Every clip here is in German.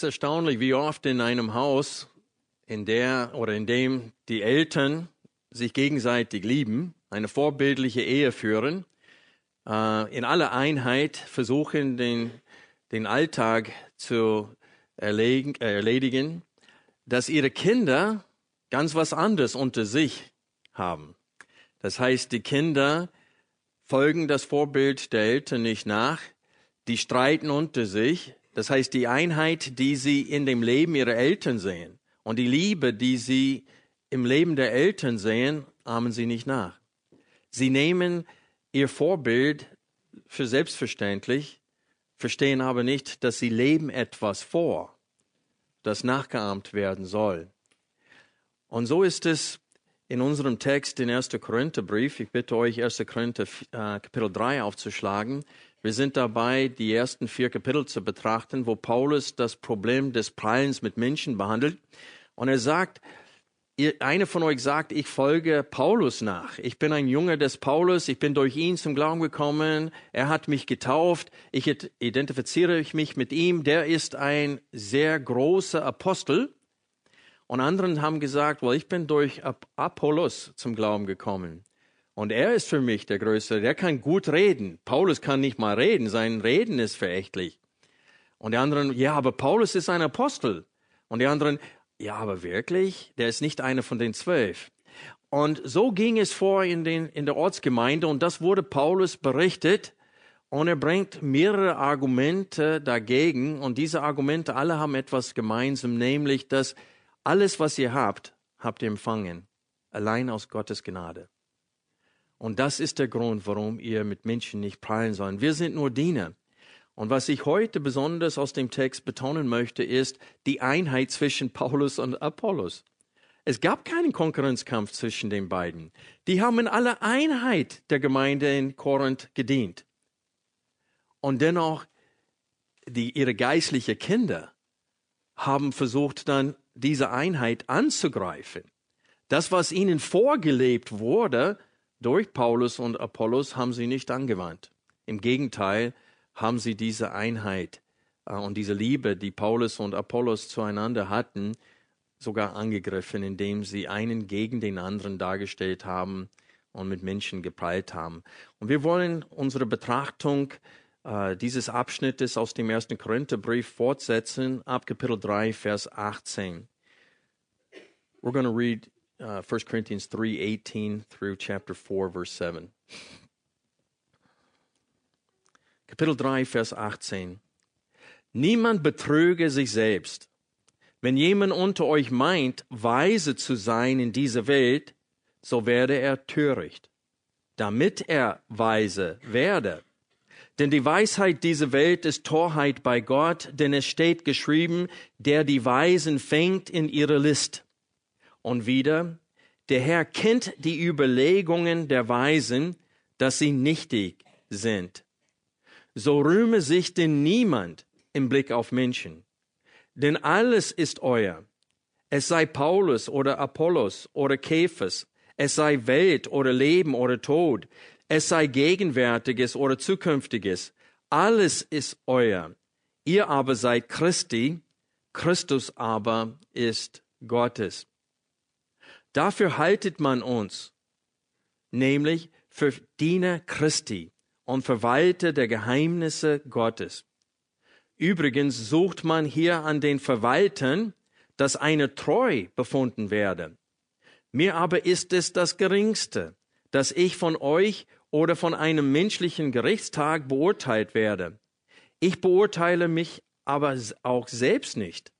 Ist erstaunlich, wie oft in einem Haus, in der oder in dem die Eltern sich gegenseitig lieben, eine vorbildliche Ehe führen, äh, in aller Einheit versuchen, den, den Alltag zu erledigen, erledigen, dass ihre Kinder ganz was anderes unter sich haben. Das heißt, die Kinder folgen das Vorbild der Eltern nicht nach, die streiten unter sich, das heißt, die Einheit, die sie in dem Leben ihrer Eltern sehen und die Liebe, die sie im Leben der Eltern sehen, ahmen sie nicht nach. Sie nehmen ihr Vorbild für selbstverständlich, verstehen aber nicht, dass sie leben etwas vor, das nachgeahmt werden soll. Und so ist es in unserem Text in 1. Korintherbrief. Ich bitte euch, 1. Korinther äh, Kapitel 3 aufzuschlagen. Wir sind dabei, die ersten vier Kapitel zu betrachten, wo Paulus das Problem des Prallens mit Menschen behandelt. Und er sagt, einer von euch sagt, ich folge Paulus nach. Ich bin ein Junge des Paulus. Ich bin durch ihn zum Glauben gekommen. Er hat mich getauft. Ich identifiziere mich mit ihm. Der ist ein sehr großer Apostel. Und anderen haben gesagt, well, ich bin durch Apollos zum Glauben gekommen. Und er ist für mich der Größte. Der kann gut reden. Paulus kann nicht mal reden. Sein Reden ist verächtlich. Und die anderen, ja, aber Paulus ist ein Apostel. Und die anderen, ja, aber wirklich? Der ist nicht einer von den zwölf. Und so ging es vor in, den, in der Ortsgemeinde und das wurde Paulus berichtet. Und er bringt mehrere Argumente dagegen. Und diese Argumente alle haben etwas gemeinsam, nämlich, dass alles, was ihr habt, habt ihr empfangen. Allein aus Gottes Gnade. Und das ist der Grund, warum ihr mit Menschen nicht prallen sollt. Wir sind nur Diener. Und was ich heute besonders aus dem Text betonen möchte, ist die Einheit zwischen Paulus und Apollos. Es gab keinen Konkurrenzkampf zwischen den beiden. Die haben in aller Einheit der Gemeinde in Korinth gedient. Und dennoch, die, ihre geistlichen Kinder haben versucht dann, diese Einheit anzugreifen. Das, was ihnen vorgelebt wurde, durch Paulus und Apollos haben sie nicht angewandt. Im Gegenteil haben sie diese Einheit äh, und diese Liebe, die Paulus und Apollos zueinander hatten, sogar angegriffen, indem sie einen gegen den anderen dargestellt haben und mit Menschen geprallt haben. Und wir wollen unsere Betrachtung äh, dieses Abschnittes aus dem ersten Korintherbrief fortsetzen, ab Kapitel 3, Vers 18. We're going to read uh, 1 Corinthians 3 18 through chapter 4, verse 7. Kapitel 3, Vers 18. Niemand betrüge sich selbst. Wenn jemand unter euch meint, weise zu sein in dieser Welt, so werde er töricht, damit er weise werde. Denn die Weisheit dieser Welt ist Torheit bei Gott, denn es steht geschrieben, der die Weisen fängt in ihre List. Und wieder, der Herr kennt die Überlegungen der Weisen, dass sie nichtig sind. So rühme sich denn niemand im Blick auf Menschen. Denn alles ist euer. Es sei Paulus oder Apollos oder Käfers, es sei Welt oder Leben oder Tod, es sei Gegenwärtiges oder Zukünftiges. Alles ist euer. Ihr aber seid Christi, Christus aber ist Gottes. Dafür haltet man uns, nämlich für Diener Christi und Verwalter der Geheimnisse Gottes. Übrigens sucht man hier an den Verwaltern, dass eine treu befunden werde. Mir aber ist es das geringste, dass ich von euch oder von einem menschlichen Gerichtstag beurteilt werde. Ich beurteile mich aber auch selbst nicht,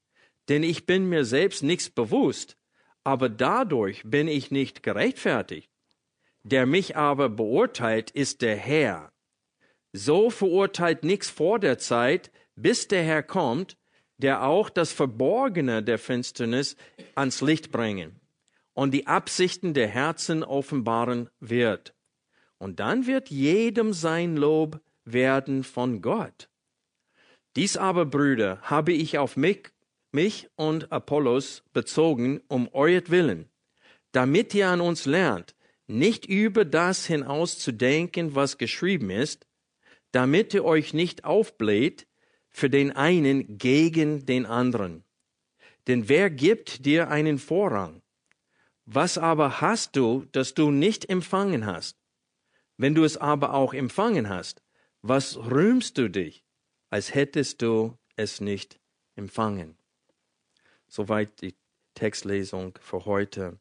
denn ich bin mir selbst nichts bewusst, aber dadurch bin ich nicht gerechtfertigt. Der mich aber beurteilt, ist der Herr. So verurteilt nichts vor der Zeit, bis der Herr kommt, der auch das Verborgene der Finsternis ans Licht bringen und die Absichten der Herzen offenbaren wird. Und dann wird jedem sein Lob werden von Gott. Dies aber, Brüder, habe ich auf mich, mich und Apollos bezogen um euretwillen, damit ihr an uns lernt, nicht über das hinaus zu denken, was geschrieben ist, damit ihr euch nicht aufbläht für den einen gegen den anderen. Denn wer gibt dir einen Vorrang? Was aber hast du, das du nicht empfangen hast? Wenn du es aber auch empfangen hast, was rühmst du dich, als hättest du es nicht empfangen? Soweit die Textlesung für heute.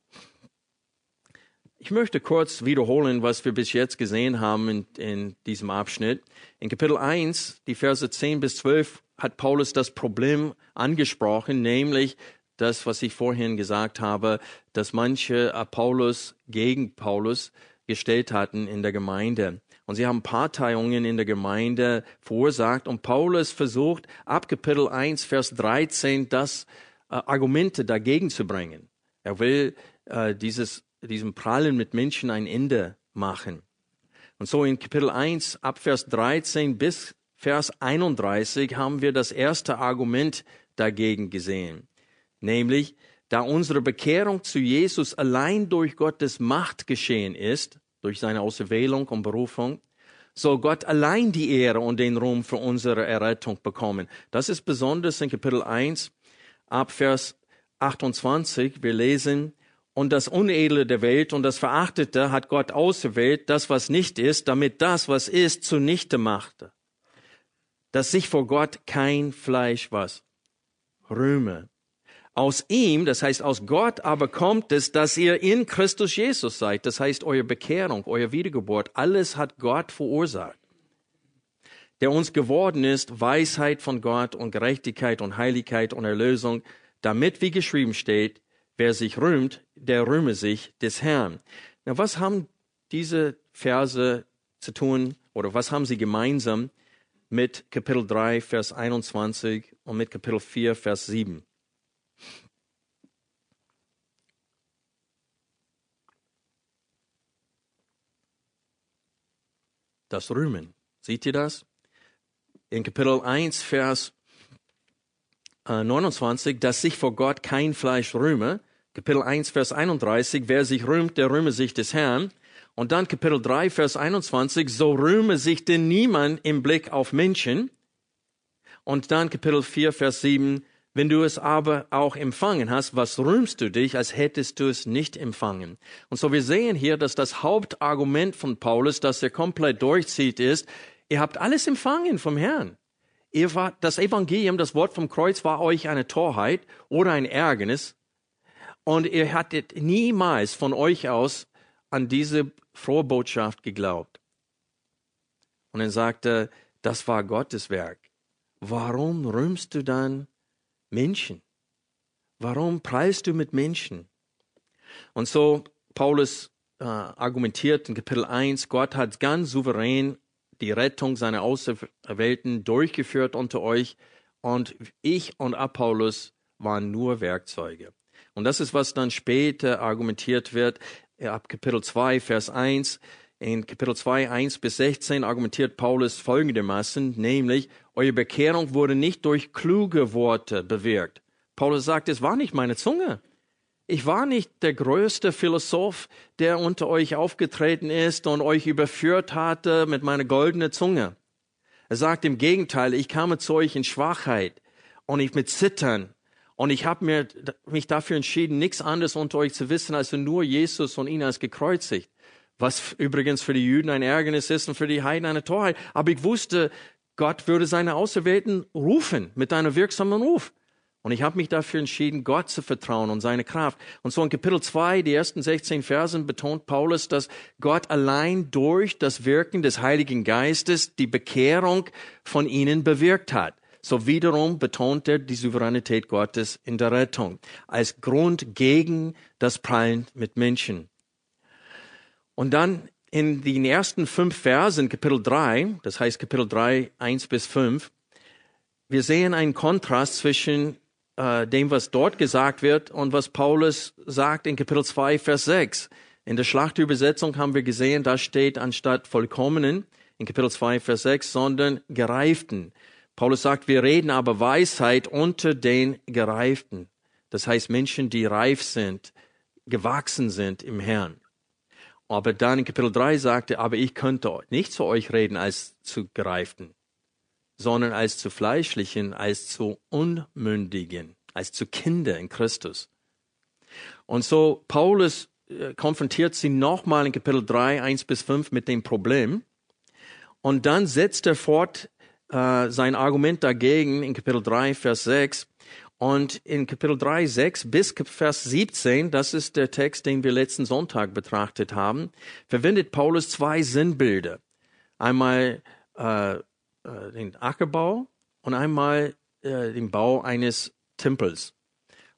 Ich möchte kurz wiederholen, was wir bis jetzt gesehen haben in, in, diesem Abschnitt. In Kapitel 1, die Verse 10 bis 12, hat Paulus das Problem angesprochen, nämlich das, was ich vorhin gesagt habe, dass manche Apollos gegen Paulus gestellt hatten in der Gemeinde. Und sie haben Parteiungen in der Gemeinde verursacht. Und Paulus versucht, ab Kapitel 1, Vers 13, das äh, Argumente dagegen zu bringen. Er will äh, dieses diesem Prallen mit Menschen ein Ende machen. Und so in Kapitel 1 ab Vers 13 bis Vers 31 haben wir das erste Argument dagegen gesehen. Nämlich, da unsere Bekehrung zu Jesus allein durch Gottes Macht geschehen ist, durch seine Auserwählung und Berufung, soll Gott allein die Ehre und den Ruhm für unsere Errettung bekommen. Das ist besonders in Kapitel 1 ab Vers 28. Wir lesen, und das Unedle der Welt und das Verachtete hat Gott auserwählt, das was nicht ist, damit das, was ist, zunichte machte. Dass sich vor Gott kein Fleisch was rühme. Aus ihm, das heißt aus Gott, aber kommt es, dass ihr in Christus Jesus seid. Das heißt, eure Bekehrung, eure Wiedergeburt, alles hat Gott verursacht. Der uns geworden ist, Weisheit von Gott und Gerechtigkeit und Heiligkeit und Erlösung, damit, wie geschrieben steht, Wer sich rühmt, der rühme sich des Herrn. Na, was haben diese Verse zu tun oder was haben sie gemeinsam mit Kapitel 3, Vers 21 und mit Kapitel 4, Vers 7? Das Rühmen. Seht ihr das? In Kapitel 1, Vers 29, äh, dass sich vor Gott kein Fleisch rühme, Kapitel 1, Vers 31, wer sich rühmt, der rühme sich des Herrn. Und dann Kapitel 3, Vers 21, so rühme sich denn niemand im Blick auf Menschen. Und dann Kapitel 4, Vers 7, wenn du es aber auch empfangen hast, was rühmst du dich, als hättest du es nicht empfangen? Und so wir sehen hier, dass das Hauptargument von Paulus, das er komplett durchzieht, ist, ihr habt alles empfangen vom Herrn. Ihr war, das Evangelium, das Wort vom Kreuz war euch eine Torheit oder ein Ärgernis, und ihr hattet niemals von euch aus an diese frohe Botschaft geglaubt. Und er sagte, das war Gottes Werk. Warum rühmst du dann Menschen? Warum preist du mit Menschen? Und so Paulus äh, argumentiert in Kapitel 1, Gott hat ganz souverän die Rettung seiner Auserwählten durchgeführt unter euch und ich und Apollos waren nur Werkzeuge. Und das ist, was dann später argumentiert wird, ab Kapitel 2, Vers 1. In Kapitel 2, 1 bis 16 argumentiert Paulus folgendermaßen, nämlich, eure Bekehrung wurde nicht durch kluge Worte bewirkt. Paulus sagt, es war nicht meine Zunge. Ich war nicht der größte Philosoph, der unter euch aufgetreten ist und euch überführt hatte mit meiner goldenen Zunge. Er sagt im Gegenteil, ich kam zu euch in Schwachheit und ich mit Zittern und ich habe mich dafür entschieden, nichts anderes unter euch zu wissen, als nur Jesus und ihn als gekreuzigt. Was übrigens für die Juden ein Ärgernis ist und für die Heiden eine Torheit. Aber ich wusste, Gott würde seine Auserwählten rufen mit einem wirksamen Ruf. Und ich habe mich dafür entschieden, Gott zu vertrauen und seine Kraft. Und so in Kapitel 2, die ersten 16 Versen, betont Paulus, dass Gott allein durch das Wirken des Heiligen Geistes die Bekehrung von ihnen bewirkt hat. So wiederum betont er die Souveränität Gottes in der Rettung als Grund gegen das Prallen mit Menschen. Und dann in den ersten fünf Versen, Kapitel 3, das heißt Kapitel 3, 1 bis 5, wir sehen einen Kontrast zwischen äh, dem, was dort gesagt wird und was Paulus sagt in Kapitel 2, Vers 6. In der Schlachtübersetzung haben wir gesehen, da steht anstatt vollkommenen in Kapitel 2, Vers 6, sondern gereiften. Paulus sagt, wir reden aber Weisheit unter den Gereiften. Das heißt Menschen, die reif sind, gewachsen sind im Herrn. Aber dann in Kapitel 3 sagte, aber ich könnte nicht zu euch reden als zu Gereiften sondern als zu Fleischlichen, als zu Unmündigen, als zu Kinder in Christus. Und so Paulus äh, konfrontiert sie nochmal in Kapitel 3, 1 bis 5 mit dem Problem. Und dann setzt er fort äh, sein Argument dagegen in Kapitel 3, Vers 6. Und in Kapitel 3, 6 bis Vers 17, das ist der Text, den wir letzten Sonntag betrachtet haben, verwendet Paulus zwei Sinnbilder. Einmal äh, äh, den Ackerbau und einmal äh, den Bau eines Tempels.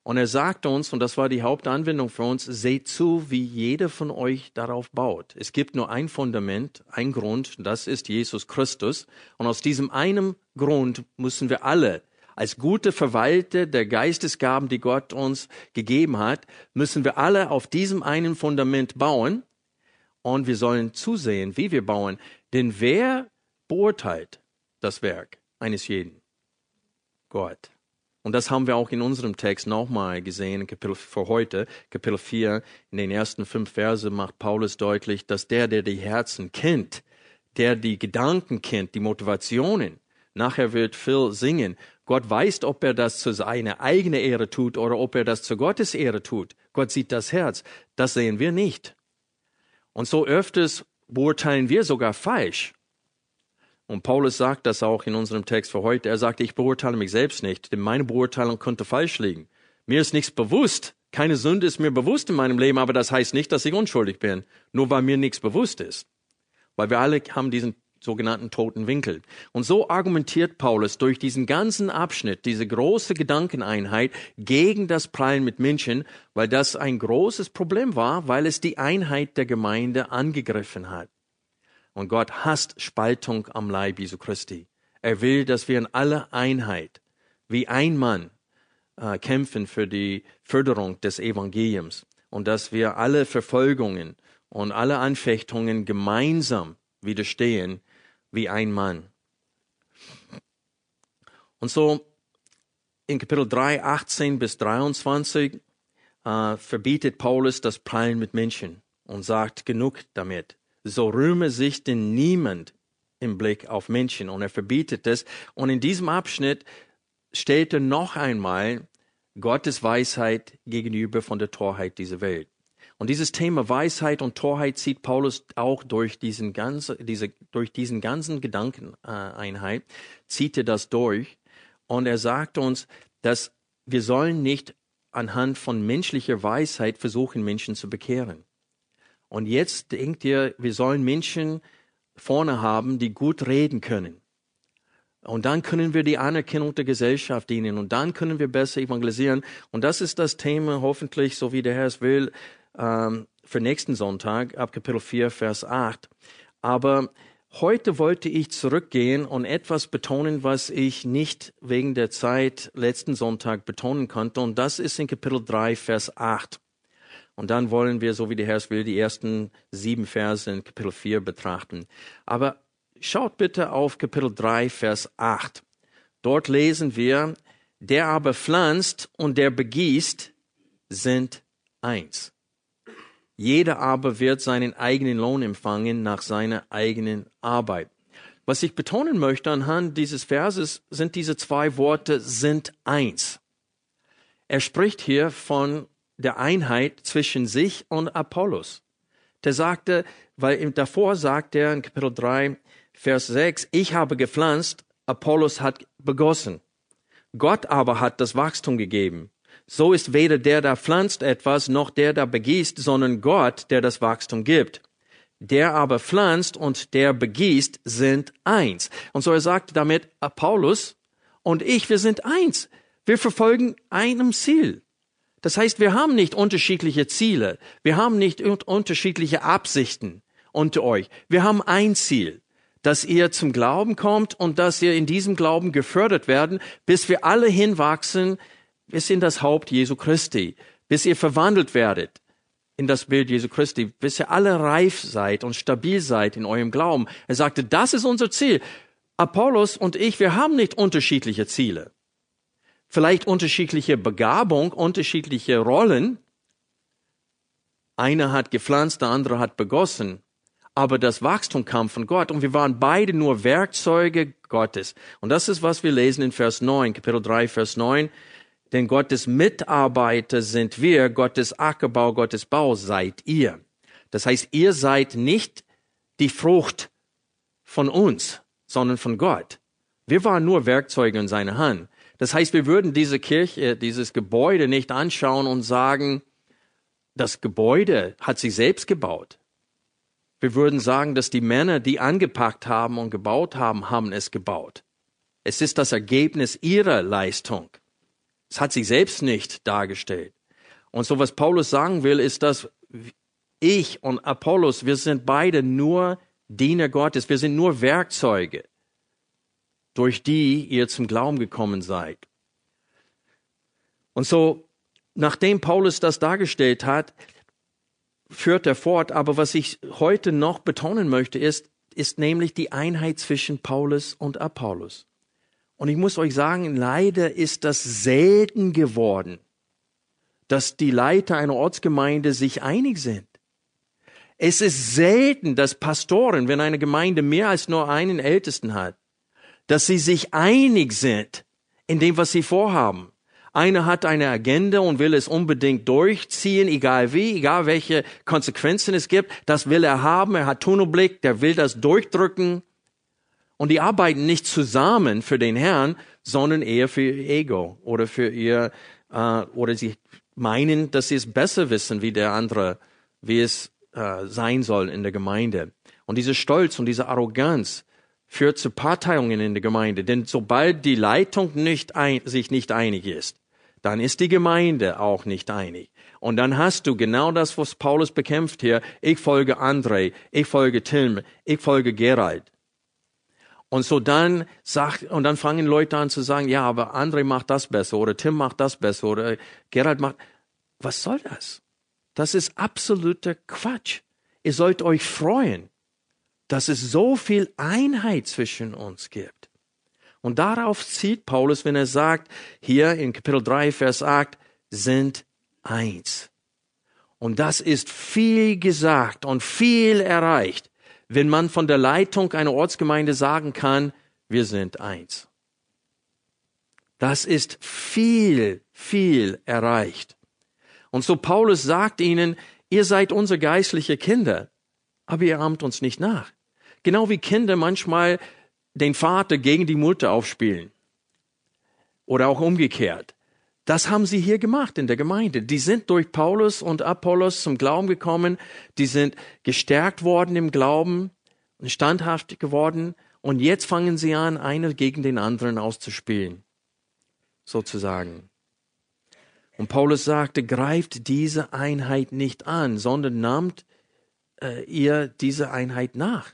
Und er sagt uns, und das war die Hauptanwendung für uns, seht zu, wie jeder von euch darauf baut. Es gibt nur ein Fundament, ein Grund, das ist Jesus Christus. Und aus diesem einen Grund müssen wir alle als gute Verwalter der Geistesgaben, die Gott uns gegeben hat, müssen wir alle auf diesem einen Fundament bauen. Und wir sollen zusehen, wie wir bauen. Denn wer beurteilt, das Werk eines jeden. Gott. Und das haben wir auch in unserem Text nochmal gesehen, Kapitel für heute, Kapitel 4, in den ersten fünf Verse macht Paulus deutlich, dass der, der die Herzen kennt, der die Gedanken kennt, die Motivationen, nachher wird Phil singen, Gott weiß, ob er das zu seiner eigenen Ehre tut oder ob er das zu Gottes Ehre tut. Gott sieht das Herz. Das sehen wir nicht. Und so öfters beurteilen wir sogar falsch. Und Paulus sagt das auch in unserem Text für heute. Er sagt, ich beurteile mich selbst nicht, denn meine Beurteilung könnte falsch liegen. Mir ist nichts bewusst. Keine Sünde ist mir bewusst in meinem Leben, aber das heißt nicht, dass ich unschuldig bin. Nur weil mir nichts bewusst ist. Weil wir alle haben diesen sogenannten toten Winkel. Und so argumentiert Paulus durch diesen ganzen Abschnitt, diese große Gedankeneinheit gegen das Prallen mit Menschen, weil das ein großes Problem war, weil es die Einheit der Gemeinde angegriffen hat. Und Gott hasst Spaltung am Leib Jesu Christi. Er will, dass wir in aller Einheit, wie ein Mann, äh, kämpfen für die Förderung des Evangeliums und dass wir alle Verfolgungen und alle Anfechtungen gemeinsam widerstehen wie ein Mann. Und so in Kapitel 3, 18 bis 23 äh, verbietet Paulus das Prallen mit Menschen und sagt, genug damit so rühme sich denn niemand im Blick auf Menschen und er verbietet es. Und in diesem Abschnitt stellt er noch einmal Gottes Weisheit gegenüber von der Torheit dieser Welt. Und dieses Thema Weisheit und Torheit zieht Paulus auch durch diesen ganzen, diese, durch diesen ganzen Gedankeneinheit, zieht er das durch. Und er sagt uns, dass wir sollen nicht anhand von menschlicher Weisheit versuchen, Menschen zu bekehren. Und jetzt denkt ihr, wir sollen Menschen vorne haben, die gut reden können. Und dann können wir die Anerkennung der Gesellschaft dienen und dann können wir besser evangelisieren. Und das ist das Thema hoffentlich, so wie der Herr es will, ähm, für nächsten Sonntag ab Kapitel 4, Vers 8. Aber heute wollte ich zurückgehen und etwas betonen, was ich nicht wegen der Zeit letzten Sonntag betonen konnte. Und das ist in Kapitel 3, Vers 8. Und dann wollen wir, so wie der Herr es will, die ersten sieben Verse in Kapitel 4 betrachten. Aber schaut bitte auf Kapitel 3, Vers 8. Dort lesen wir, der aber pflanzt und der begießt sind eins. Jeder aber wird seinen eigenen Lohn empfangen nach seiner eigenen Arbeit. Was ich betonen möchte anhand dieses Verses sind diese zwei Worte sind eins. Er spricht hier von der Einheit zwischen sich und Apollos. Der sagte, weil davor sagt er in Kapitel 3, Vers 6, ich habe gepflanzt, Apollos hat begossen. Gott aber hat das Wachstum gegeben. So ist weder der, der pflanzt etwas, noch der, der begießt, sondern Gott, der das Wachstum gibt. Der aber pflanzt und der begießt sind eins. Und so er sagt damit, Paulus und ich, wir sind eins. Wir verfolgen einem Ziel. Das heißt, wir haben nicht unterschiedliche Ziele. Wir haben nicht unterschiedliche Absichten unter euch. Wir haben ein Ziel, dass ihr zum Glauben kommt und dass ihr in diesem Glauben gefördert werden, bis wir alle hinwachsen bis in das Haupt Jesu Christi, bis ihr verwandelt werdet in das Bild Jesu Christi, bis ihr alle reif seid und stabil seid in eurem Glauben. Er sagte, das ist unser Ziel. Apollos und ich, wir haben nicht unterschiedliche Ziele vielleicht unterschiedliche Begabung, unterschiedliche Rollen. Einer hat gepflanzt, der andere hat begossen. Aber das Wachstum kam von Gott und wir waren beide nur Werkzeuge Gottes. Und das ist, was wir lesen in Vers 9, Kapitel 3, Vers 9. Denn Gottes Mitarbeiter sind wir, Gottes Ackerbau, Gottes Bau seid ihr. Das heißt, ihr seid nicht die Frucht von uns, sondern von Gott. Wir waren nur Werkzeuge in seiner Hand. Das heißt, wir würden diese Kirche, dieses Gebäude nicht anschauen und sagen, das Gebäude hat sich selbst gebaut. Wir würden sagen, dass die Männer, die angepackt haben und gebaut haben, haben es gebaut. Es ist das Ergebnis ihrer Leistung. Es hat sich selbst nicht dargestellt. Und so was Paulus sagen will, ist, dass ich und Apollos, wir sind beide nur Diener Gottes, wir sind nur Werkzeuge durch die ihr zum Glauben gekommen seid. Und so, nachdem Paulus das dargestellt hat, führt er fort. Aber was ich heute noch betonen möchte, ist, ist nämlich die Einheit zwischen Paulus und Apollos. Und ich muss euch sagen, leider ist das selten geworden, dass die Leiter einer Ortsgemeinde sich einig sind. Es ist selten, dass Pastoren, wenn eine Gemeinde mehr als nur einen Ältesten hat, dass sie sich einig sind in dem, was sie vorhaben. Einer hat eine Agenda und will es unbedingt durchziehen, egal wie, egal welche Konsequenzen es gibt. Das will er haben. Er hat Tunnelblick, der will das durchdrücken. Und die arbeiten nicht zusammen für den Herrn, sondern eher für ihr Ego oder für ihr, äh, oder sie meinen, dass sie es besser wissen wie der andere, wie es äh, sein soll in der Gemeinde. Und dieser Stolz und diese Arroganz, führt zu Parteiungen in der Gemeinde. Denn sobald die Leitung nicht ein, sich nicht einig ist, dann ist die Gemeinde auch nicht einig. Und dann hast du genau das, was Paulus bekämpft hier. Ich folge André, ich folge Tim, ich folge Gerald. Und so dann sagt, und dann fangen Leute an zu sagen, ja, aber André macht das besser oder Tim macht das besser oder Gerald macht, was soll das? Das ist absoluter Quatsch. Ihr sollt euch freuen dass es so viel Einheit zwischen uns gibt. Und darauf zieht Paulus, wenn er sagt, hier in Kapitel 3, Vers 8, sind eins. Und das ist viel gesagt und viel erreicht, wenn man von der Leitung einer Ortsgemeinde sagen kann, wir sind eins. Das ist viel, viel erreicht. Und so Paulus sagt ihnen, ihr seid unsere geistliche Kinder, aber ihr ahmt uns nicht nach. Genau wie Kinder manchmal den Vater gegen die Mutter aufspielen. Oder auch umgekehrt. Das haben sie hier gemacht in der Gemeinde. Die sind durch Paulus und Apollos zum Glauben gekommen. Die sind gestärkt worden im Glauben und standhaft geworden. Und jetzt fangen sie an, einer gegen den anderen auszuspielen. Sozusagen. Und Paulus sagte, greift diese Einheit nicht an, sondern nahmt äh, ihr diese Einheit nach.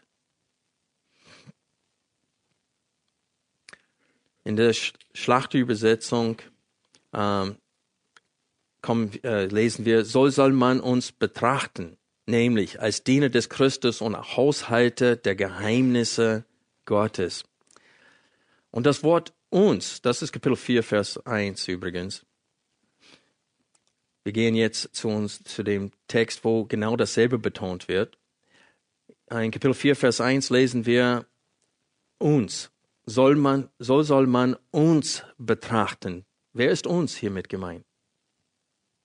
In der Schlachtübersetzung ähm, kommen, äh, lesen wir, so soll man uns betrachten, nämlich als Diener des Christus und Haushalter der Geheimnisse Gottes. Und das Wort uns, das ist Kapitel 4, Vers 1 übrigens. Wir gehen jetzt zu uns, zu dem Text, wo genau dasselbe betont wird. In Kapitel 4, Vers 1 lesen wir uns soll man, so soll man uns betrachten. Wer ist uns hiermit gemeint?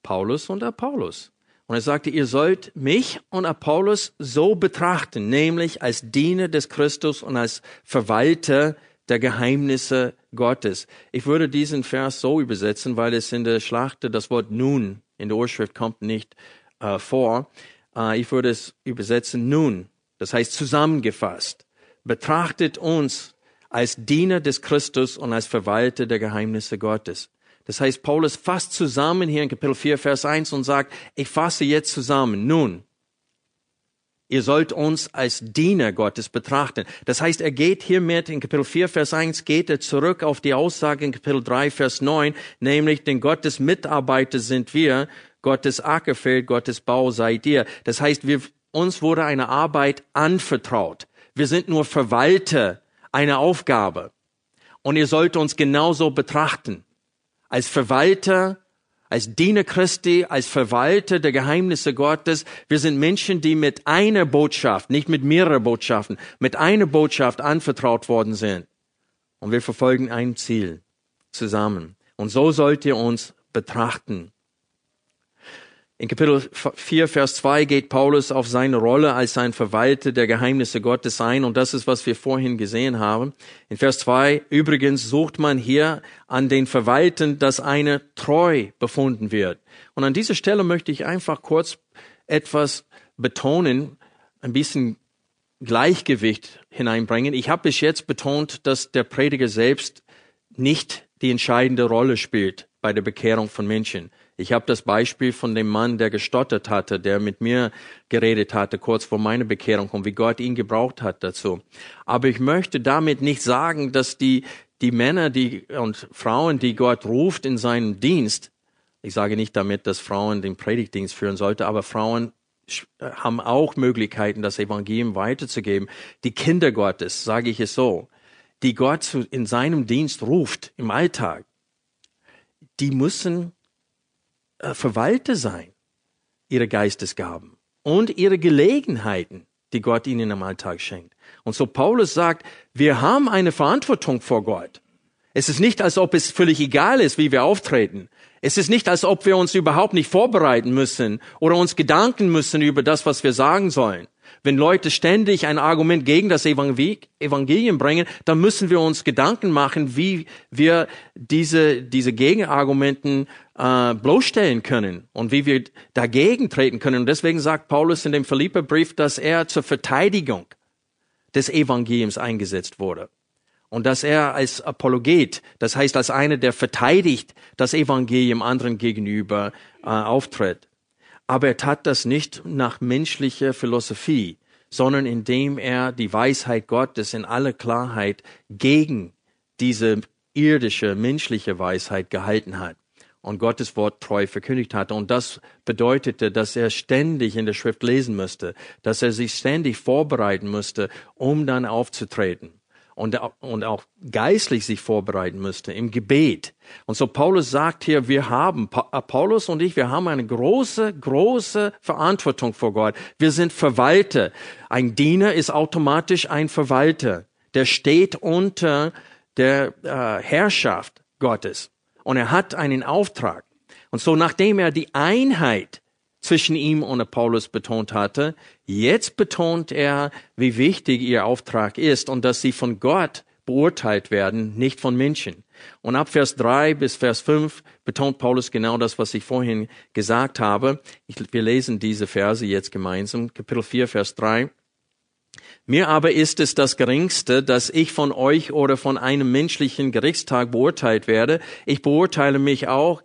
Paulus und Apollos. Und er sagte, ihr sollt mich und Apollos so betrachten, nämlich als Diener des Christus und als Verwalter der Geheimnisse Gottes. Ich würde diesen Vers so übersetzen, weil es in der Schlachte das Wort nun in der Urschrift kommt nicht äh, vor. Äh, ich würde es übersetzen nun. Das heißt zusammengefasst. Betrachtet uns als Diener des Christus und als Verwalter der Geheimnisse Gottes. Das heißt, Paulus fasst zusammen hier in Kapitel 4, Vers 1 und sagt, ich fasse jetzt zusammen. Nun, Ihr sollt uns als Diener Gottes betrachten. Das heißt, er geht hiermit in Kapitel 4, Vers 1, geht er zurück auf die Aussage in Kapitel 3, Vers 9, nämlich, denn Gottes Mitarbeiter sind wir, Gottes Ackerfeld, Gottes Bau seid ihr. Das heißt, wir, uns wurde eine Arbeit anvertraut. Wir sind nur Verwalter einer Aufgabe. Und ihr sollt uns genauso betrachten. Als Verwalter als Diener Christi, als Verwalter der Geheimnisse Gottes. Wir sind Menschen, die mit einer Botschaft, nicht mit mehreren Botschaften, mit einer Botschaft anvertraut worden sind. Und wir verfolgen ein Ziel zusammen. Und so sollt ihr uns betrachten. In Kapitel 4, Vers 2 geht Paulus auf seine Rolle als ein Verwalter der Geheimnisse Gottes ein und das ist, was wir vorhin gesehen haben. In Vers 2 übrigens sucht man hier an den Verwalten, dass eine treu befunden wird. Und an dieser Stelle möchte ich einfach kurz etwas betonen, ein bisschen Gleichgewicht hineinbringen. Ich habe bis jetzt betont, dass der Prediger selbst nicht die entscheidende Rolle spielt bei der Bekehrung von Menschen. Ich habe das Beispiel von dem Mann, der gestottert hatte, der mit mir geredet hatte, kurz vor meiner Bekehrung und wie Gott ihn gebraucht hat dazu. Aber ich möchte damit nicht sagen, dass die, die Männer die, und Frauen, die Gott ruft in seinen Dienst, ich sage nicht damit, dass Frauen den Predigtdienst führen sollten, aber Frauen haben auch Möglichkeiten, das Evangelium weiterzugeben. Die Kinder Gottes, sage ich es so, die Gott in seinem Dienst ruft im Alltag, die müssen äh, Verwalter sein, ihre Geistesgaben und ihre Gelegenheiten, die Gott ihnen im Alltag schenkt. Und so Paulus sagt, wir haben eine Verantwortung vor Gott. Es ist nicht, als ob es völlig egal ist, wie wir auftreten. Es ist nicht, als ob wir uns überhaupt nicht vorbereiten müssen oder uns Gedanken müssen über das, was wir sagen sollen. Wenn Leute ständig ein Argument gegen das Evangelium bringen, dann müssen wir uns Gedanken machen, wie wir diese, diese Gegenargumenten äh, bloßstellen können und wie wir dagegen treten können. Und deswegen sagt Paulus in dem Philipperbrief, dass er zur Verteidigung des Evangeliums eingesetzt wurde. Und dass er als Apologet, das heißt als einer, der verteidigt das Evangelium anderen gegenüber, äh, auftritt. Aber er tat das nicht nach menschlicher Philosophie, sondern indem er die Weisheit Gottes in aller Klarheit gegen diese irdische, menschliche Weisheit gehalten hat und Gottes Wort treu verkündigt hatte. Und das bedeutete, dass er ständig in der Schrift lesen müsste, dass er sich ständig vorbereiten musste, um dann aufzutreten und, und auch geistlich sich vorbereiten müsste im Gebet. Und so Paulus sagt hier, wir haben, äh, Paulus und ich, wir haben eine große, große Verantwortung vor Gott. Wir sind Verwalter. Ein Diener ist automatisch ein Verwalter. Der steht unter der äh, Herrschaft Gottes. Und er hat einen Auftrag. Und so nachdem er die Einheit zwischen ihm und Paulus betont hatte. Jetzt betont er, wie wichtig ihr Auftrag ist und dass sie von Gott beurteilt werden, nicht von Menschen. Und ab Vers 3 bis Vers 5 betont Paulus genau das, was ich vorhin gesagt habe. Ich, wir lesen diese Verse jetzt gemeinsam. Kapitel 4, Vers 3. Mir aber ist es das Geringste, dass ich von euch oder von einem menschlichen Gerichtstag beurteilt werde. Ich beurteile mich auch,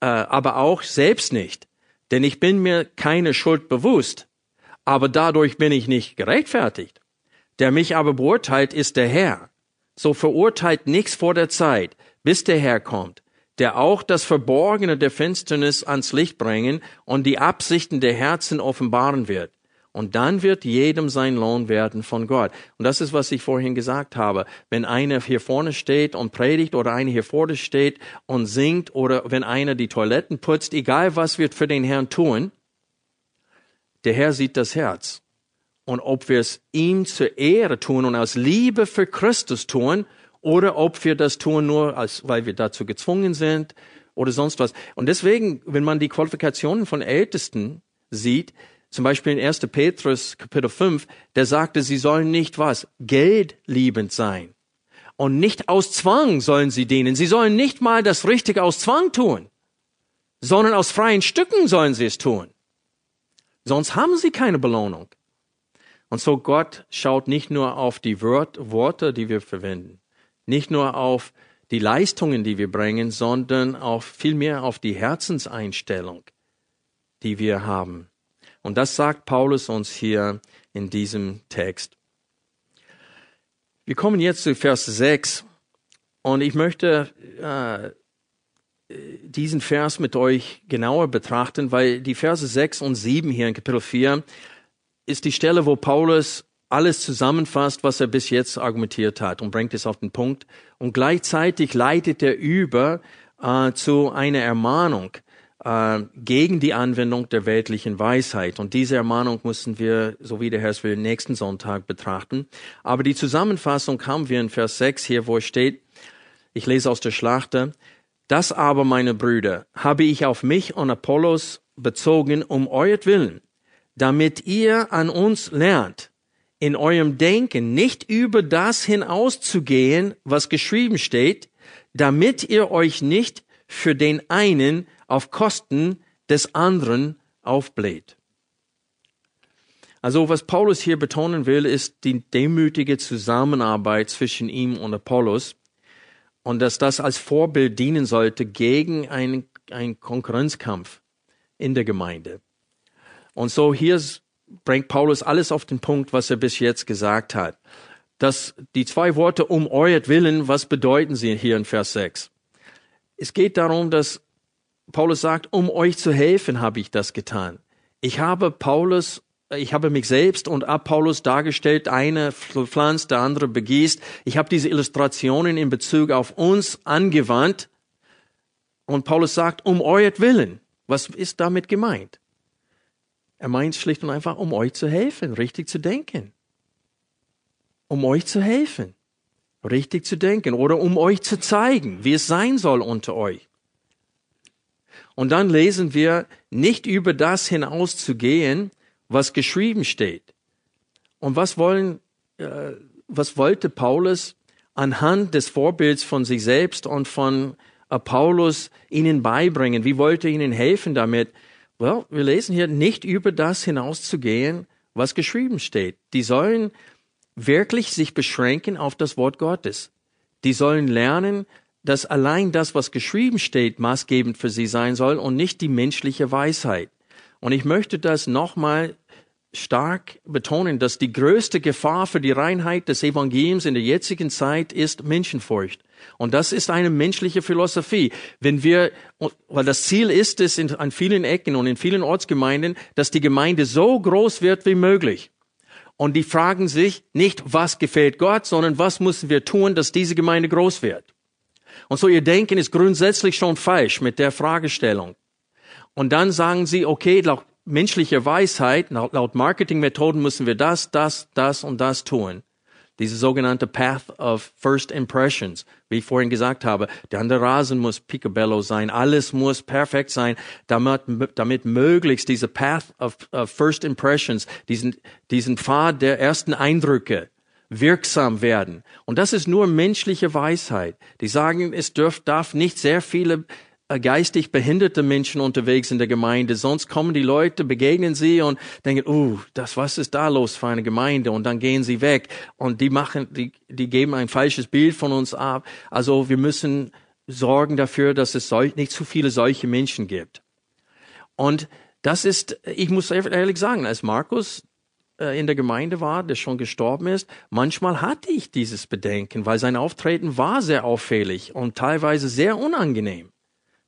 äh, aber auch selbst nicht. Denn ich bin mir keine Schuld bewusst, aber dadurch bin ich nicht gerechtfertigt. Der mich aber beurteilt, ist der Herr. So verurteilt nichts vor der Zeit, bis der Herr kommt, der auch das Verborgene der Finsternis ans Licht bringen und die Absichten der Herzen offenbaren wird. Und dann wird jedem sein Lohn werden von Gott. Und das ist, was ich vorhin gesagt habe. Wenn einer hier vorne steht und predigt oder einer hier vorne steht und singt oder wenn einer die Toiletten putzt, egal was wir für den Herrn tun, der Herr sieht das Herz. Und ob wir es ihm zur Ehre tun und aus Liebe für Christus tun oder ob wir das tun nur, als, weil wir dazu gezwungen sind oder sonst was. Und deswegen, wenn man die Qualifikationen von Ältesten sieht, zum Beispiel in 1. Petrus Kapitel 5, der sagte, sie sollen nicht was? Geldliebend sein. Und nicht aus Zwang sollen sie dienen. Sie sollen nicht mal das Richtige aus Zwang tun, sondern aus freien Stücken sollen sie es tun. Sonst haben sie keine Belohnung. Und so Gott schaut nicht nur auf die Worte, die wir verwenden, nicht nur auf die Leistungen, die wir bringen, sondern auch vielmehr auf die Herzenseinstellung, die wir haben. Und das sagt Paulus uns hier in diesem Text. Wir kommen jetzt zu Vers 6 und ich möchte äh, diesen Vers mit euch genauer betrachten, weil die Verse 6 und 7 hier in Kapitel 4 ist die Stelle, wo Paulus alles zusammenfasst, was er bis jetzt argumentiert hat und bringt es auf den Punkt. Und gleichzeitig leitet er über äh, zu einer Ermahnung äh, gegen die Anwendung der weltlichen Weisheit. Und diese Ermahnung müssen wir, so wie der Herr es will, nächsten Sonntag betrachten. Aber die Zusammenfassung haben wir in Vers 6 hier, wo es steht, ich lese aus der Schlachter, das aber, meine Brüder, habe ich auf mich und Apollos bezogen um euretwillen, damit ihr an uns lernt, in eurem Denken nicht über das hinauszugehen, was geschrieben steht, damit ihr euch nicht für den einen auf Kosten des anderen aufbläht. Also was Paulus hier betonen will, ist die demütige Zusammenarbeit zwischen ihm und Apollos und dass das als Vorbild dienen sollte gegen einen, einen Konkurrenzkampf in der Gemeinde. Und so hier bringt Paulus alles auf den Punkt, was er bis jetzt gesagt hat. Das, die zwei Worte um euretwillen, was bedeuten sie hier in Vers 6? Es geht darum, dass Paulus sagt, um euch zu helfen habe ich das getan. Ich habe Paulus, ich habe mich selbst und ab Paulus dargestellt, eine pflanzt, der andere begießt. Ich habe diese Illustrationen in Bezug auf uns angewandt. Und Paulus sagt, um euretwillen. Was ist damit gemeint? Er meint schlicht und einfach, um euch zu helfen, richtig zu denken. Um euch zu helfen, richtig zu denken oder um euch zu zeigen, wie es sein soll unter euch. Und dann lesen wir, nicht über das hinauszugehen, was geschrieben steht. Und was wollen, äh, was wollte Paulus anhand des Vorbilds von sich selbst und von Paulus ihnen beibringen? Wie wollte er ihnen helfen damit? Well, wir lesen hier, nicht über das hinauszugehen, was geschrieben steht. Die sollen wirklich sich beschränken auf das Wort Gottes. Die sollen lernen, dass allein das, was geschrieben steht, maßgebend für sie sein soll und nicht die menschliche Weisheit. Und ich möchte das nochmal stark betonen, dass die größte Gefahr für die Reinheit des Evangeliums in der jetzigen Zeit ist Menschenfurcht. Und das ist eine menschliche Philosophie. Wenn wir, weil das Ziel ist es in, an vielen Ecken und in vielen Ortsgemeinden, dass die Gemeinde so groß wird wie möglich. Und die fragen sich nicht, was gefällt Gott, sondern was müssen wir tun, dass diese Gemeinde groß wird. Und so ihr Denken ist grundsätzlich schon falsch mit der Fragestellung. Und dann sagen sie, okay, laut menschlicher Weisheit, laut Marketingmethoden müssen wir das, das, das und das tun. Diese sogenannte Path of First Impressions, wie ich vorhin gesagt habe, der Rasen muss picobello sein, alles muss perfekt sein, damit, damit möglichst diese Path of, of First Impressions, diesen, diesen Pfad der ersten Eindrücke, wirksam werden. Und das ist nur menschliche Weisheit. Die sagen, es dürf, darf nicht sehr viele äh, geistig behinderte Menschen unterwegs in der Gemeinde. Sonst kommen die Leute, begegnen sie und denken, uh, das, was ist da los für eine Gemeinde? Und dann gehen sie weg und die machen, die, die geben ein falsches Bild von uns ab. Also wir müssen sorgen dafür, dass es nicht zu viele solche Menschen gibt. Und das ist, ich muss ehrlich sagen, als Markus in der Gemeinde war, der schon gestorben ist, manchmal hatte ich dieses Bedenken, weil sein Auftreten war sehr auffällig und teilweise sehr unangenehm.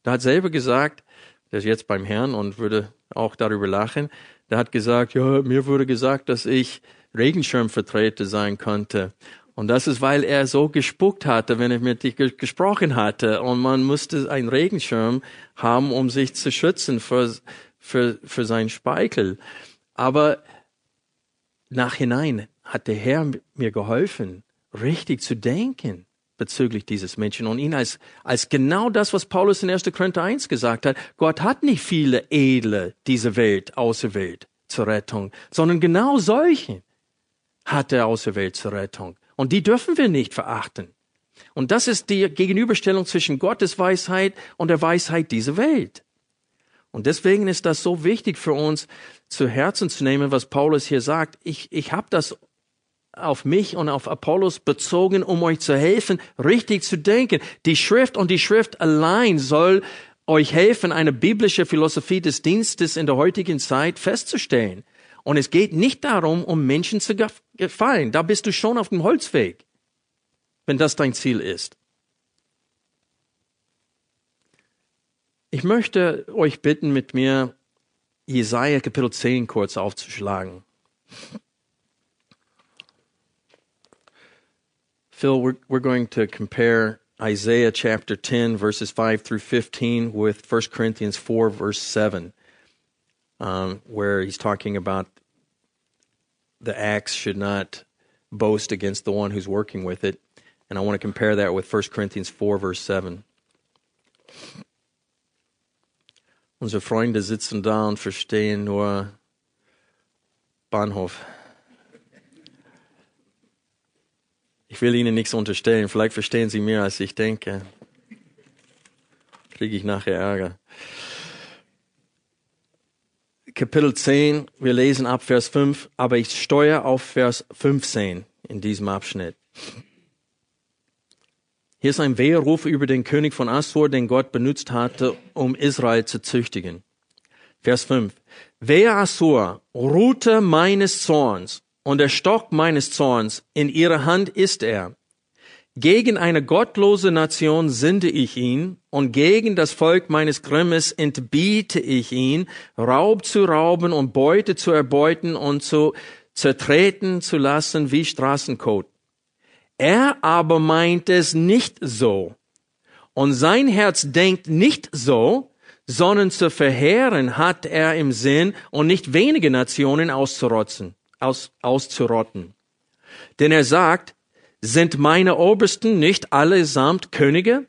Der hat selber gesagt, der ist jetzt beim Herrn und würde auch darüber lachen, der hat gesagt, ja, mir wurde gesagt, dass ich Regenschirmvertreter sein könnte. Und das ist, weil er so gespuckt hatte, wenn er mit dich gesprochen hatte. Und man musste einen Regenschirm haben, um sich zu schützen für, für, für seinen Speichel. Aber nachhinein hat der Herr mir geholfen, richtig zu denken bezüglich dieses Menschen und ihn als, als genau das, was Paulus in 1. Korinther 1 gesagt hat. Gott hat nicht viele Edle diese Welt auserwählt zur Rettung, sondern genau solche hat er auserwählt zur Rettung. Und die dürfen wir nicht verachten. Und das ist die Gegenüberstellung zwischen Gottes Weisheit und der Weisheit dieser Welt. Und deswegen ist das so wichtig für uns zu Herzen zu nehmen, was Paulus hier sagt. Ich, ich habe das auf mich und auf Apollos bezogen, um euch zu helfen, richtig zu denken. Die Schrift und die Schrift allein soll euch helfen, eine biblische Philosophie des Dienstes in der heutigen Zeit festzustellen. Und es geht nicht darum, um Menschen zu gefallen. Da bist du schon auf dem Holzweg, wenn das dein Ziel ist. Ich möchte euch bitten, mit mir Jesaja Kapitel 10 kurz aufzuschlagen. Phil, we're, we're going to compare Isaiah chapter 10, verses 5 through 15, with 1 Corinthians 4, verse 7, um, where he's talking about the axe should not boast against the one who's working with it. And I want to compare that with 1 Corinthians 4, verse 7. Unsere Freunde sitzen da und verstehen nur Bahnhof. Ich will Ihnen nichts unterstellen. Vielleicht verstehen Sie mehr, als ich denke. Kriege ich nachher Ärger. Kapitel 10, wir lesen ab Vers 5, aber ich steuere auf Vers 15 in diesem Abschnitt. Hier ist ein Weherruf über den König von Assur, den Gott benutzt hatte, um Israel zu züchtigen. Vers 5. Wehe Assur, Rute meines Zorns und der Stock meines Zorns, in ihrer Hand ist er. Gegen eine gottlose Nation sinde ich ihn, und gegen das Volk meines Grimmes entbiete ich ihn, Raub zu rauben und Beute zu erbeuten und zu zertreten zu lassen wie Straßenkot. Er aber meint es nicht so. Und sein Herz denkt nicht so, sondern zu verheeren hat er im Sinn und nicht wenige Nationen auszurotzen aus, auszurotten. Denn er sagt, sind meine Obersten nicht allesamt Könige?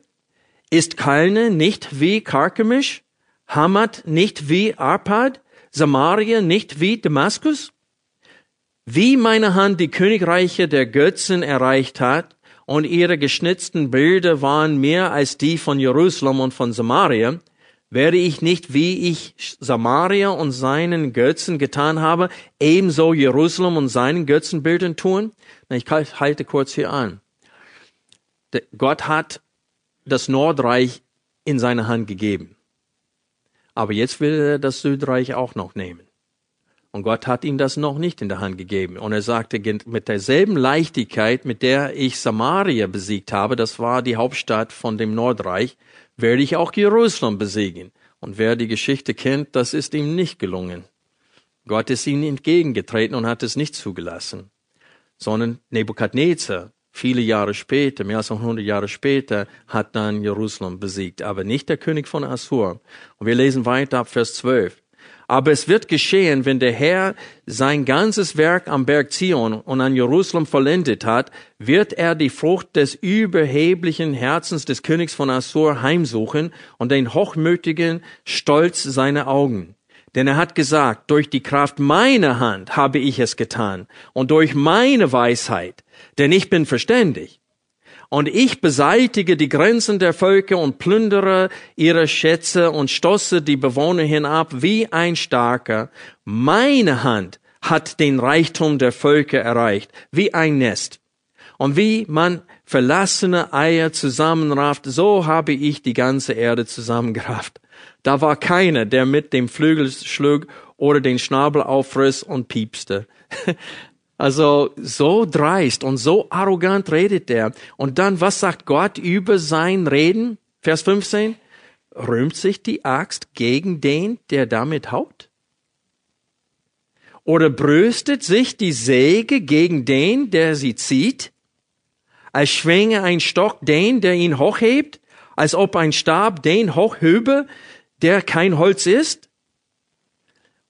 Ist Kalne nicht wie Karkemisch? Hamad nicht wie Arpad? Samaria nicht wie Damaskus? Wie meine Hand die Königreiche der Götzen erreicht hat, und ihre geschnitzten Bilder waren mehr als die von Jerusalem und von Samaria, werde ich nicht, wie ich Samaria und seinen Götzen getan habe, ebenso Jerusalem und seinen Götzenbildern tun? Ich halte kurz hier an. Gott hat das Nordreich in seine Hand gegeben. Aber jetzt will er das Südreich auch noch nehmen. Und Gott hat ihm das noch nicht in der Hand gegeben. Und er sagte, mit derselben Leichtigkeit, mit der ich Samaria besiegt habe, das war die Hauptstadt von dem Nordreich, werde ich auch Jerusalem besiegen. Und wer die Geschichte kennt, das ist ihm nicht gelungen. Gott ist ihm entgegengetreten und hat es nicht zugelassen, sondern Nebukadnezar viele Jahre später, mehr als 100 Jahre später, hat dann Jerusalem besiegt, aber nicht der König von Assur. Und wir lesen weiter ab Vers 12. Aber es wird geschehen, wenn der Herr sein ganzes Werk am Berg Zion und an Jerusalem vollendet hat, wird er die Frucht des überheblichen Herzens des Königs von Assur heimsuchen und den hochmütigen Stolz seiner Augen. Denn er hat gesagt, durch die Kraft meiner Hand habe ich es getan und durch meine Weisheit, denn ich bin verständig und ich beseitige die Grenzen der Völker und plündere ihre Schätze und stoße die Bewohner hinab wie ein Starker. Meine Hand hat den Reichtum der Völker erreicht, wie ein Nest. Und wie man verlassene Eier zusammenrafft, so habe ich die ganze Erde zusammengerafft. Da war keiner, der mit dem Flügel schlug oder den Schnabel aufriss und piepste. Also so dreist und so arrogant redet er. Und dann, was sagt Gott über sein Reden? Vers 15. Rühmt sich die Axt gegen den, der damit haut? Oder brüstet sich die Säge gegen den, der sie zieht? Als schwinge ein Stock den, der ihn hochhebt? Als ob ein Stab den hochhöbe, der kein Holz ist?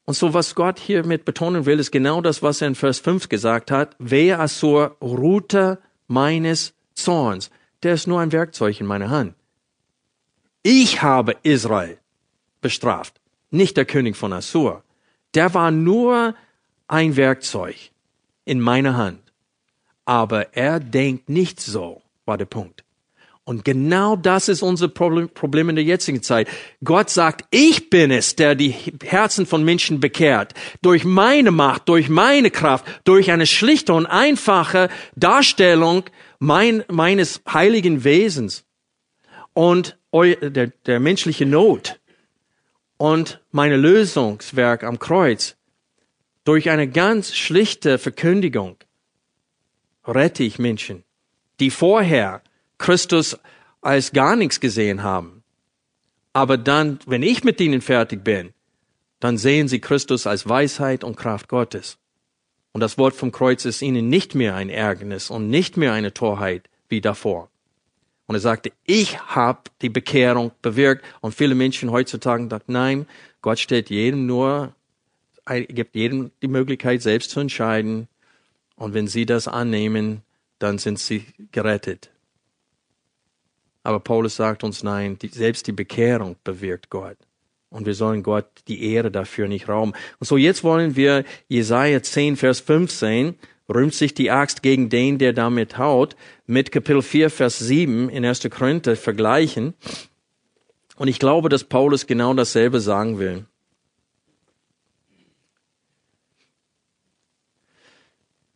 Und so was Gott hiermit betonen will, ist genau das, was er in Vers 5 gesagt hat. Wehe Assur, Rute meines Zorns. Der ist nur ein Werkzeug in meiner Hand. Ich habe Israel bestraft, nicht der König von Assur. Der war nur ein Werkzeug in meiner Hand. Aber er denkt nicht so, war der Punkt. Und genau das ist unser Problem, in der jetzigen Zeit. Gott sagt, ich bin es, der die Herzen von Menschen bekehrt. Durch meine Macht, durch meine Kraft, durch eine schlichte und einfache Darstellung mein, meines heiligen Wesens und der, der menschliche Not und meine Lösungswerk am Kreuz. Durch eine ganz schlichte Verkündigung rette ich Menschen, die vorher Christus als gar nichts gesehen haben. Aber dann, wenn ich mit ihnen fertig bin, dann sehen sie Christus als Weisheit und Kraft Gottes. Und das Wort vom Kreuz ist ihnen nicht mehr ein Ärgernis und nicht mehr eine Torheit wie davor. Und er sagte, ich habe die Bekehrung bewirkt. Und viele Menschen heutzutage sagen, nein, Gott stellt jedem nur, gibt jedem die Möglichkeit, selbst zu entscheiden. Und wenn sie das annehmen, dann sind sie gerettet. Aber Paulus sagt uns, nein, die, selbst die Bekehrung bewirkt Gott. Und wir sollen Gott die Ehre dafür nicht rauben. Und so jetzt wollen wir Jesaja 10, Vers 15, rühmt sich die Axt gegen den, der damit haut, mit Kapitel 4, Vers 7 in 1. Korinther vergleichen. Und ich glaube, dass Paulus genau dasselbe sagen will.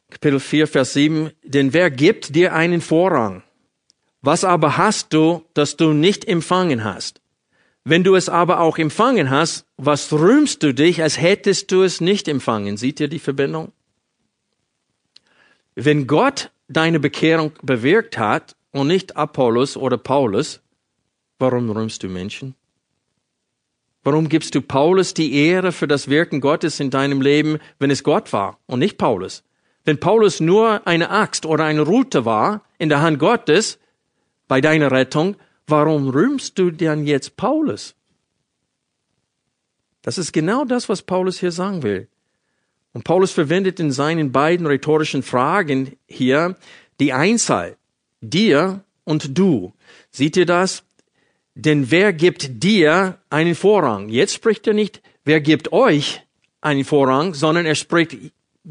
Kapitel 4, Vers 7, denn wer gibt dir einen Vorrang? Was aber hast du, das du nicht empfangen hast? Wenn du es aber auch empfangen hast, was rühmst du dich, als hättest du es nicht empfangen? Seht ihr die Verbindung? Wenn Gott deine Bekehrung bewirkt hat und nicht Apollos oder Paulus, warum rühmst du Menschen? Warum gibst du Paulus die Ehre für das Wirken Gottes in deinem Leben, wenn es Gott war und nicht Paulus? Wenn Paulus nur eine Axt oder eine Rute war in der Hand Gottes, bei deiner Rettung, warum rühmst du denn jetzt Paulus? Das ist genau das, was Paulus hier sagen will. Und Paulus verwendet in seinen beiden rhetorischen Fragen hier die Einzahl, dir und du. Seht ihr das? Denn wer gibt dir einen Vorrang? Jetzt spricht er nicht, wer gibt euch einen Vorrang, sondern er spricht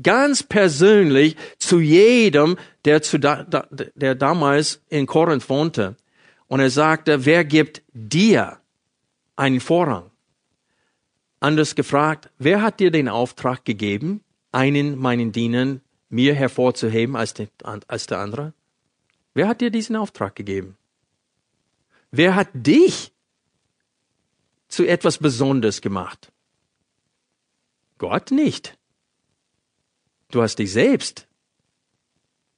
ganz persönlich zu jedem, der, zu da, der damals in Korinth wohnte. Und er sagte, wer gibt dir einen Vorrang? Anders gefragt, wer hat dir den Auftrag gegeben, einen meinen Dienern mir hervorzuheben als, den, als der andere? Wer hat dir diesen Auftrag gegeben? Wer hat dich zu etwas Besonderes gemacht? Gott nicht. Du hast dich selbst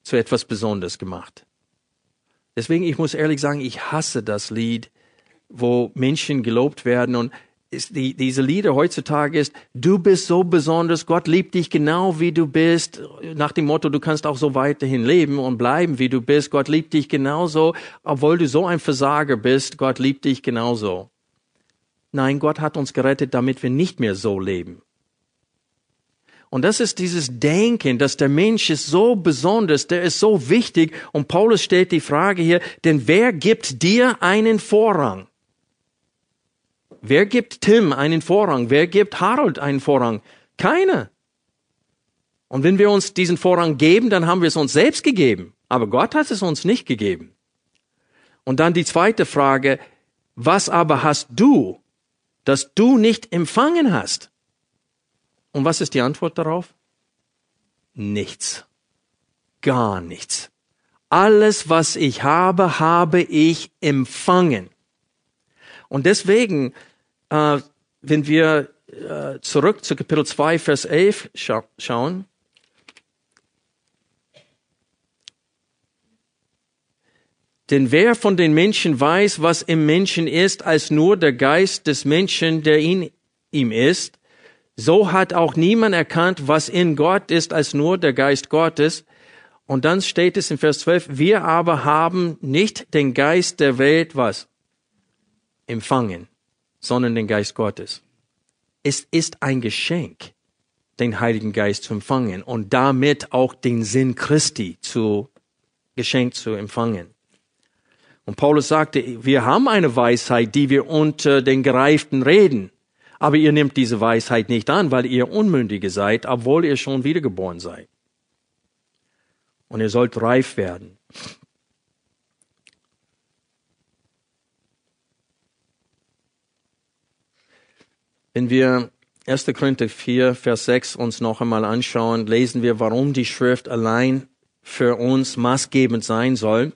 zu etwas Besonderes gemacht. Deswegen, ich muss ehrlich sagen, ich hasse das Lied, wo Menschen gelobt werden und die, diese Lieder heutzutage ist, du bist so besonders, Gott liebt dich genau wie du bist, nach dem Motto, du kannst auch so weiterhin leben und bleiben wie du bist, Gott liebt dich genauso, obwohl du so ein Versager bist, Gott liebt dich genauso. Nein, Gott hat uns gerettet, damit wir nicht mehr so leben. Und das ist dieses Denken, dass der Mensch ist so besonders, der ist so wichtig. Und Paulus stellt die Frage hier, denn wer gibt dir einen Vorrang? Wer gibt Tim einen Vorrang? Wer gibt Harold einen Vorrang? Keiner. Und wenn wir uns diesen Vorrang geben, dann haben wir es uns selbst gegeben. Aber Gott hat es uns nicht gegeben. Und dann die zweite Frage, was aber hast du, das du nicht empfangen hast? Und was ist die Antwort darauf? Nichts. Gar nichts. Alles, was ich habe, habe ich empfangen. Und deswegen, äh, wenn wir äh, zurück zu Kapitel 2, Vers 11 scha schauen, Denn wer von den Menschen weiß, was im Menschen ist, als nur der Geist des Menschen, der in ihm ist? So hat auch niemand erkannt, was in Gott ist, als nur der Geist Gottes. Und dann steht es in Vers 12, wir aber haben nicht den Geist der Welt, was? Empfangen, sondern den Geist Gottes. Es ist ein Geschenk, den Heiligen Geist zu empfangen und damit auch den Sinn Christi zu geschenkt zu empfangen. Und Paulus sagte, wir haben eine Weisheit, die wir unter den Gereiften reden. Aber ihr nehmt diese Weisheit nicht an, weil ihr Unmündige seid, obwohl ihr schon wiedergeboren seid. Und ihr sollt reif werden. Wenn wir 1. Korinther 4, Vers 6 uns noch einmal anschauen, lesen wir, warum die Schrift allein für uns maßgebend sein soll.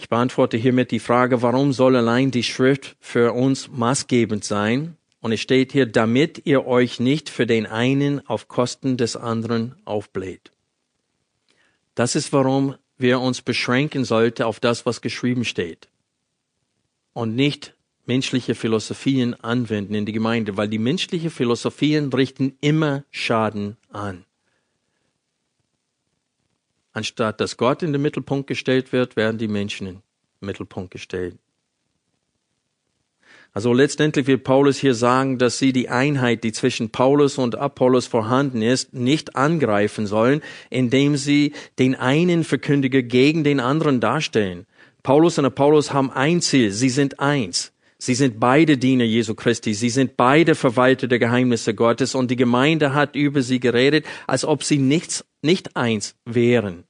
Ich beantworte hiermit die Frage, warum soll allein die Schrift für uns maßgebend sein? Und es steht hier, damit ihr euch nicht für den einen auf Kosten des anderen aufbläht. Das ist, warum wir uns beschränken sollten auf das, was geschrieben steht. Und nicht menschliche Philosophien anwenden in die Gemeinde, weil die menschlichen Philosophien richten immer Schaden an. Anstatt dass Gott in den Mittelpunkt gestellt wird, werden die Menschen in den Mittelpunkt gestellt. Also letztendlich will Paulus hier sagen, dass sie die Einheit, die zwischen Paulus und Apollos vorhanden ist, nicht angreifen sollen, indem sie den einen Verkündiger gegen den anderen darstellen. Paulus und Apollos haben ein Ziel, sie sind eins. Sie sind beide Diener Jesu Christi. Sie sind beide Verwalter der Geheimnisse Gottes und die Gemeinde hat über sie geredet, als ob sie nichts, nicht eins wären.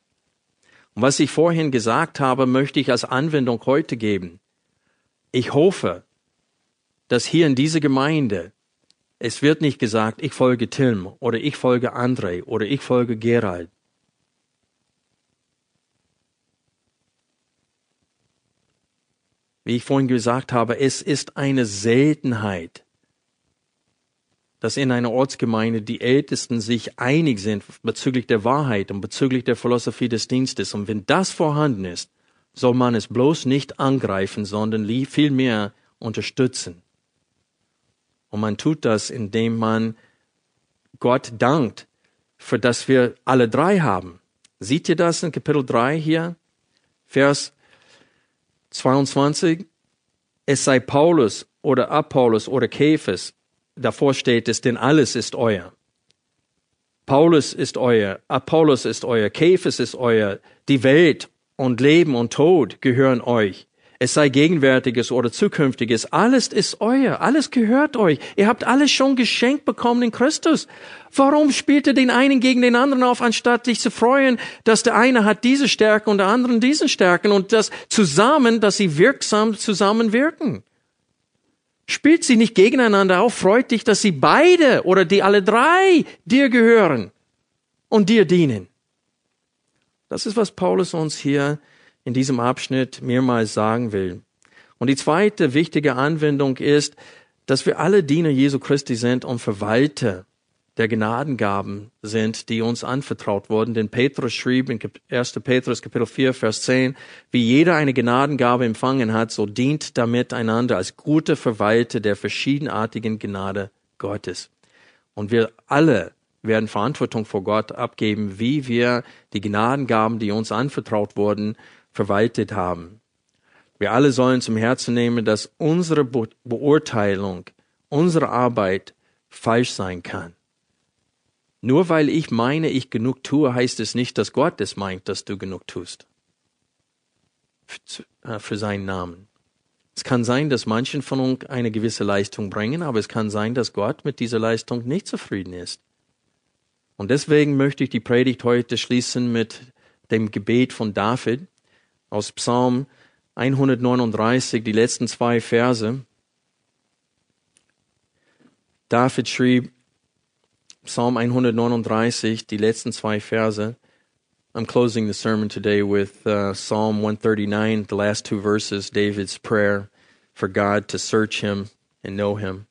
Und was ich vorhin gesagt habe, möchte ich als Anwendung heute geben. Ich hoffe, dass hier in dieser Gemeinde es wird nicht gesagt, ich folge Tilm oder ich folge André oder ich folge Gerald. Wie ich vorhin gesagt habe, es ist eine Seltenheit, dass in einer Ortsgemeinde die Ältesten sich einig sind bezüglich der Wahrheit und bezüglich der Philosophie des Dienstes. Und wenn das vorhanden ist, soll man es bloß nicht angreifen, sondern vielmehr unterstützen. Und man tut das, indem man Gott dankt, für das wir alle drei haben. Seht ihr das in Kapitel 3 hier? Vers 22. Es sei Paulus oder Apollos oder Käfers. Davor steht es, denn alles ist euer. Paulus ist euer, Apollos ist euer, Käfers ist euer, die Welt und Leben und Tod gehören euch es sei gegenwärtiges oder zukünftiges, alles ist euer, alles gehört euch. Ihr habt alles schon geschenkt bekommen in Christus. Warum spielt ihr den einen gegen den anderen auf, anstatt dich zu freuen, dass der eine hat diese Stärken und der andere diese Stärken und das zusammen, dass sie wirksam zusammenwirken? Spielt sie nicht gegeneinander auf, freut dich, dass sie beide oder die alle drei dir gehören und dir dienen. Das ist, was Paulus uns hier in diesem Abschnitt mehrmals sagen will. Und die zweite wichtige Anwendung ist, dass wir alle Diener Jesu Christi sind und Verwalter der Gnadengaben sind, die uns anvertraut wurden. Denn Petrus schrieb in 1. Petrus Kapitel 4, Vers 10, wie jeder eine Gnadengabe empfangen hat, so dient damit einander als gute Verwalter der verschiedenartigen Gnade Gottes. Und wir alle werden Verantwortung vor Gott abgeben, wie wir die Gnadengaben, die uns anvertraut wurden, verwaltet haben. Wir alle sollen zum Herzen nehmen, dass unsere Be Beurteilung, unsere Arbeit falsch sein kann. Nur weil ich meine, ich genug tue, heißt es nicht, dass Gott es meint, dass du genug tust. Äh, für seinen Namen. Es kann sein, dass manchen von uns eine gewisse Leistung bringen, aber es kann sein, dass Gott mit dieser Leistung nicht zufrieden ist. Und deswegen möchte ich die Predigt heute schließen mit dem Gebet von David aus Psalm 139, die letzten zwei Verse. David schrieb Psalm 139, die letzten zwei Verse. I'm closing the sermon today with uh, Psalm 139, the last two verses, David's prayer for God to search him and know him.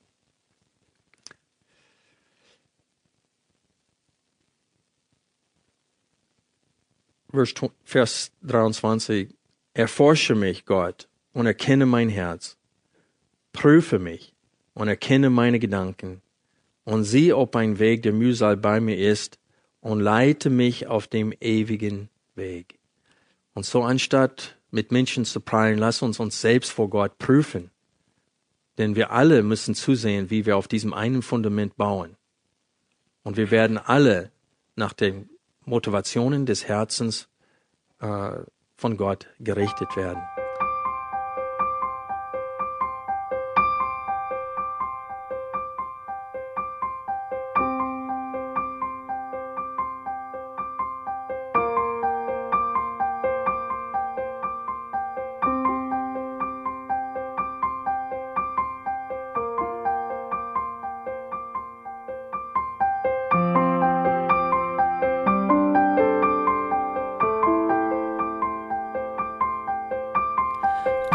Vers, Vers 23. Erforsche mich, Gott, und erkenne mein Herz. Prüfe mich und erkenne meine Gedanken und sieh, ob ein Weg der Mühsal bei mir ist und leite mich auf dem ewigen Weg. Und so anstatt mit Menschen zu prallen, lass uns uns selbst vor Gott prüfen. Denn wir alle müssen zusehen, wie wir auf diesem einen Fundament bauen. Und wir werden alle nach den Motivationen des Herzens äh, von Gott gerichtet werden.